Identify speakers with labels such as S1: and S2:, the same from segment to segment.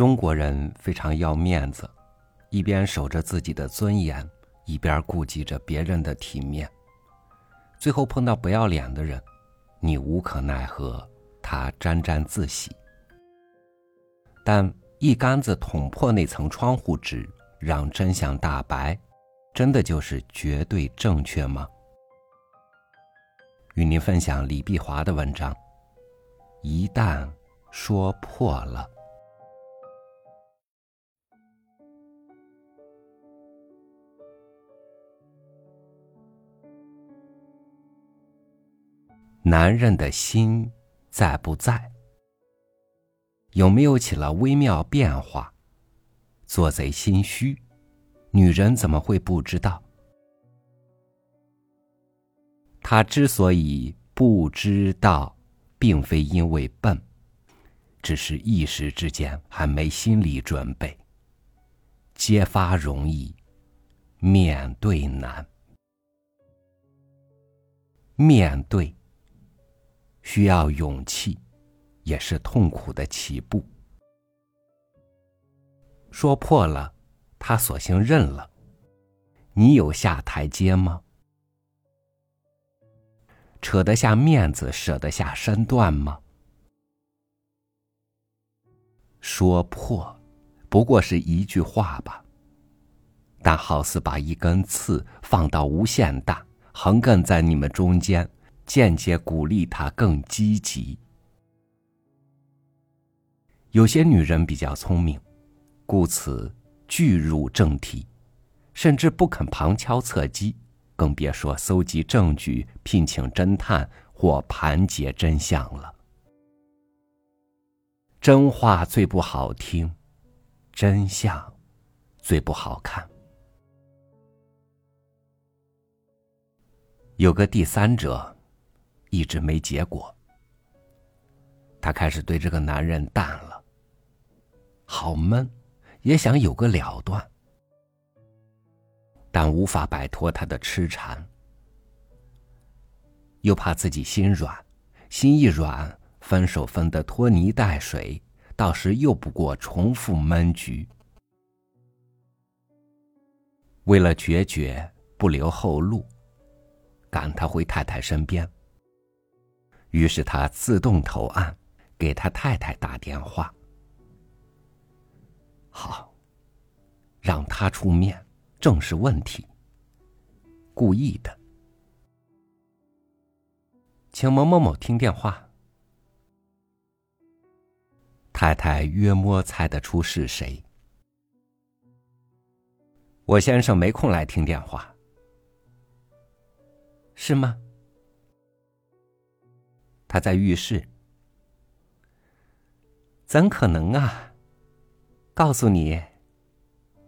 S1: 中国人非常要面子，一边守着自己的尊严，一边顾及着别人的体面。最后碰到不要脸的人，你无可奈何，他沾沾自喜。但一竿子捅破那层窗户纸，让真相大白，真的就是绝对正确吗？与您分享李碧华的文章。一旦说破了，男人的心在不在？有没有起了微妙变化？做贼心虚，女人怎么会不知道？他之所以不知道。并非因为笨，只是一时之间还没心理准备。揭发容易，面对难。面对需要勇气，也是痛苦的起步。说破了，他索性认了。你有下台阶吗？扯得下面子，舍得下身段吗？说破，不过是一句话吧。但好似把一根刺放到无限大，横亘在你们中间，间接鼓励他更积极。有些女人比较聪明，故此拒入正题，甚至不肯旁敲侧击。更别说搜集证据、聘请侦探或盘结真相了。真话最不好听，真相最不好看。有个第三者，一直没结果。他开始对这个男人淡了，好闷，也想有个了断。但无法摆脱他的痴缠，又怕自己心软，心一软，分手分得拖泥带水，到时又不过重复闷局。为了决绝，不留后路，赶他回太太身边。于是他自动投案，给他太太打电话。好，让他出面。正是问题。故意的，请某某某听电话。太太约摸猜得出是谁。我先生没空来听电话，是吗？他在浴室。怎可能啊！告诉你，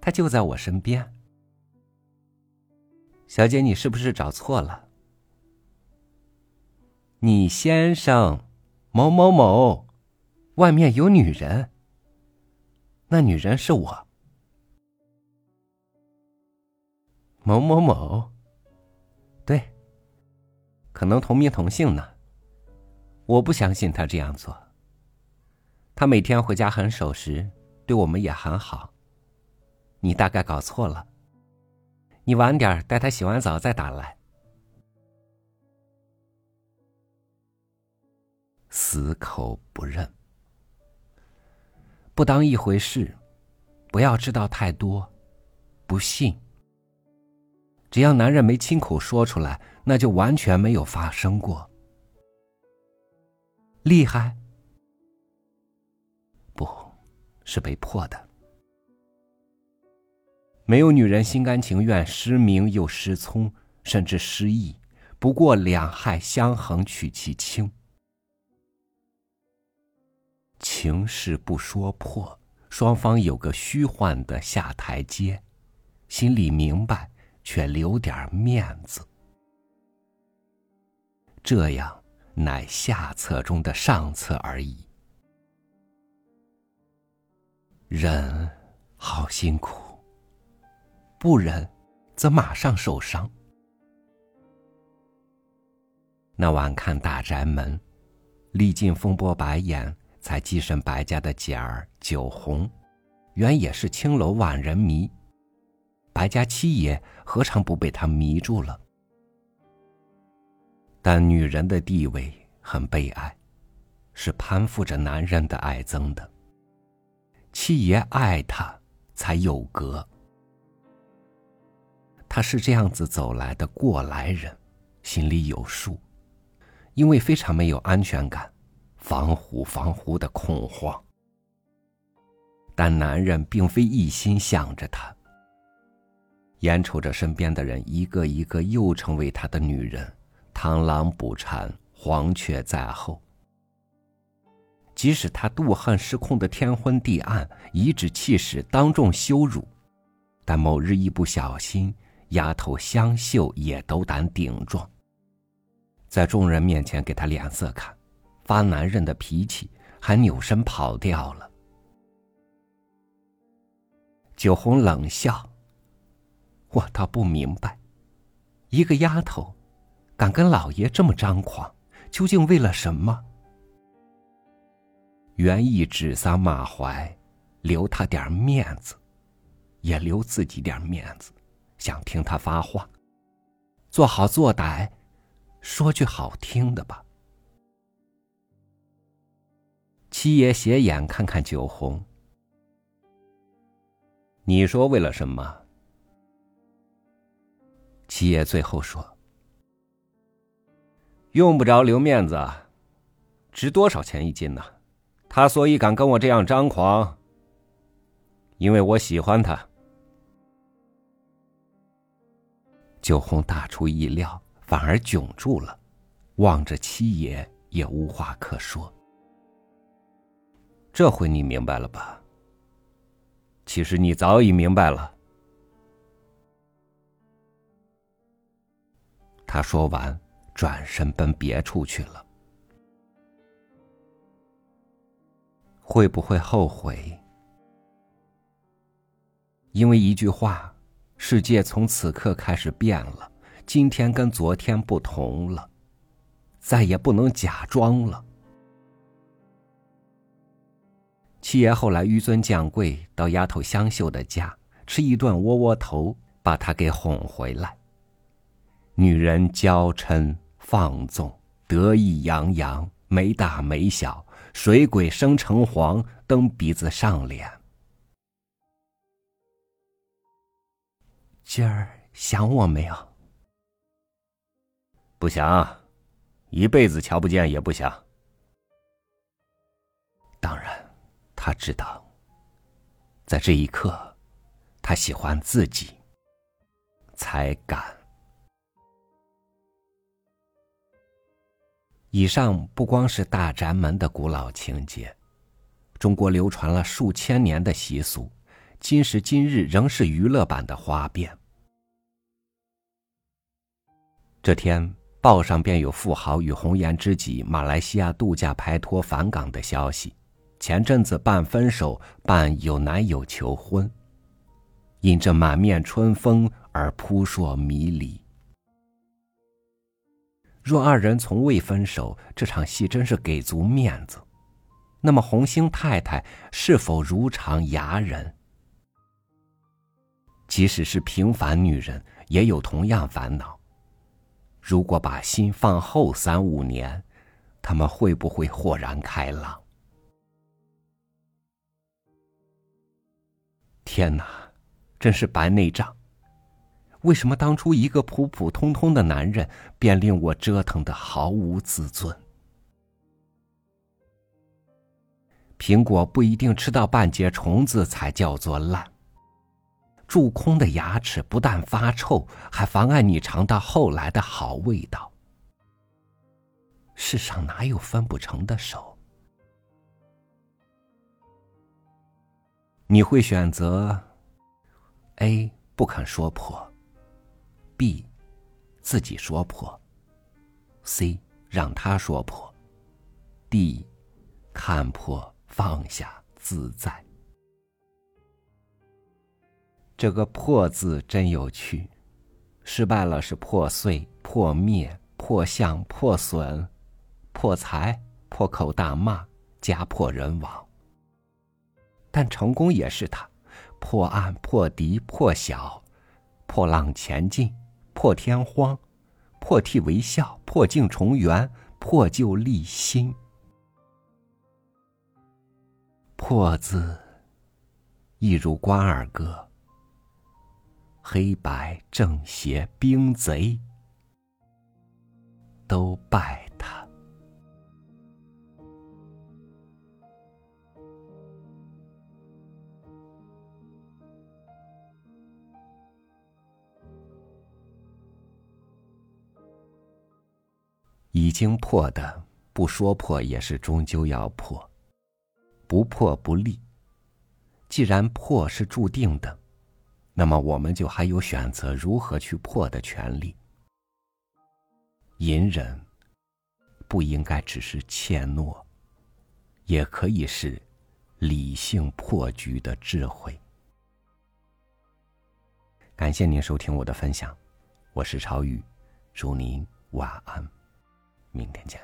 S1: 他就在我身边。小姐，你是不是找错了？你先生某某某，外面有女人。那女人是我。某某某，对，可能同名同姓呢。我不相信他这样做。他每天回家很守时，对我们也很好。你大概搞错了。你晚点带他洗完澡再打来。死口不认，不当一回事，不要知道太多，不信。只要男人没亲口说出来，那就完全没有发生过。厉害？不是被迫的。没有女人心甘情愿失明又失聪，甚至失忆。不过两害相衡取其轻，情事不说破，双方有个虚幻的下台阶，心里明白，却留点面子，这样乃下策中的上策而已。忍好辛苦。不忍，则马上受伤。那晚看大宅门，历尽风波白眼，才跻身白家的姐儿九红，原也是青楼万人迷，白家七爷何尝不被他迷住了？但女人的地位很悲哀，是攀附着男人的爱憎的。七爷爱她，才有格。他是这样子走来的过来人，心里有数，因为非常没有安全感，防虎防乎的恐慌。但男人并非一心想着他，眼瞅着身边的人一个一个又成为他的女人，螳螂捕蝉，黄雀在后。即使他妒恨失控的天昏地暗，颐指气使，当众羞辱，但某日一不小心。丫头香秀也斗胆顶撞，在众人面前给他脸色看，发男人的脾气，还扭身跑掉了。酒红冷笑：“我倒不明白，一个丫头，敢跟老爷这么张狂，究竟为了什么？”原意指桑骂槐，留他点面子，也留自己点面子。想听他发话，做好做歹，说句好听的吧。七爷斜眼看看酒红，你说为了什么？七爷最后说：“用不着留面子，值多少钱一斤呢？他所以敢跟我这样张狂，因为我喜欢他。”九红大出意料，反而窘住了，望着七爷也无话可说。这回你明白了吧？其实你早已明白了。他说完，转身奔别处去了。会不会后悔？因为一句话。世界从此刻开始变了，今天跟昨天不同了，再也不能假装了。七爷后来纡尊降贵到丫头香秀的家吃一顿窝窝头，把她给哄回来。女人娇嗔放纵，得意洋洋，没大没小，水鬼生城隍，蹬鼻子上脸。今儿想我没有？不想，一辈子瞧不见也不想。当然，他知道，在这一刻，他喜欢自己，才敢。以上不光是大宅门的古老情节，中国流传了数千年的习俗，今时今日仍是娱乐版的花边。这天，报上便有富豪与红颜知己马来西亚度假拍拖返港的消息。前阵子办分手，办有男友求婚，因这满面春风而扑朔迷离。若二人从未分手，这场戏真是给足面子。那么红星太太是否如常哑忍？即使是平凡女人，也有同样烦恼。如果把心放后三五年，他们会不会豁然开朗？天哪，真是白内障！为什么当初一个普普通通的男人，便令我折腾的毫无自尊？苹果不一定吃到半截虫子才叫做烂。蛀空的牙齿不但发臭，还妨碍你尝到后来的好味道。世上哪有分不成的手？你会选择 A 不肯说破，B 自己说破，C 让他说破，D 看破放下自在。这个“破”字真有趣，失败了是破碎、破灭、破相、破损、破财、破口大骂、家破人亡；但成功也是他，破案、破敌、破晓，破浪前进，破天荒，破涕为笑，破镜重圆，破旧立新。破字，一如关二哥。黑白正邪兵贼，都败经破的，不说破也是终究要破。不破不立。既然破是注定的，那么我们就还有选择如何去破的权利。隐忍不应该只是怯懦，也可以是理性破局的智慧。感谢您收听我的分享，我是超宇，祝您晚安，明天见。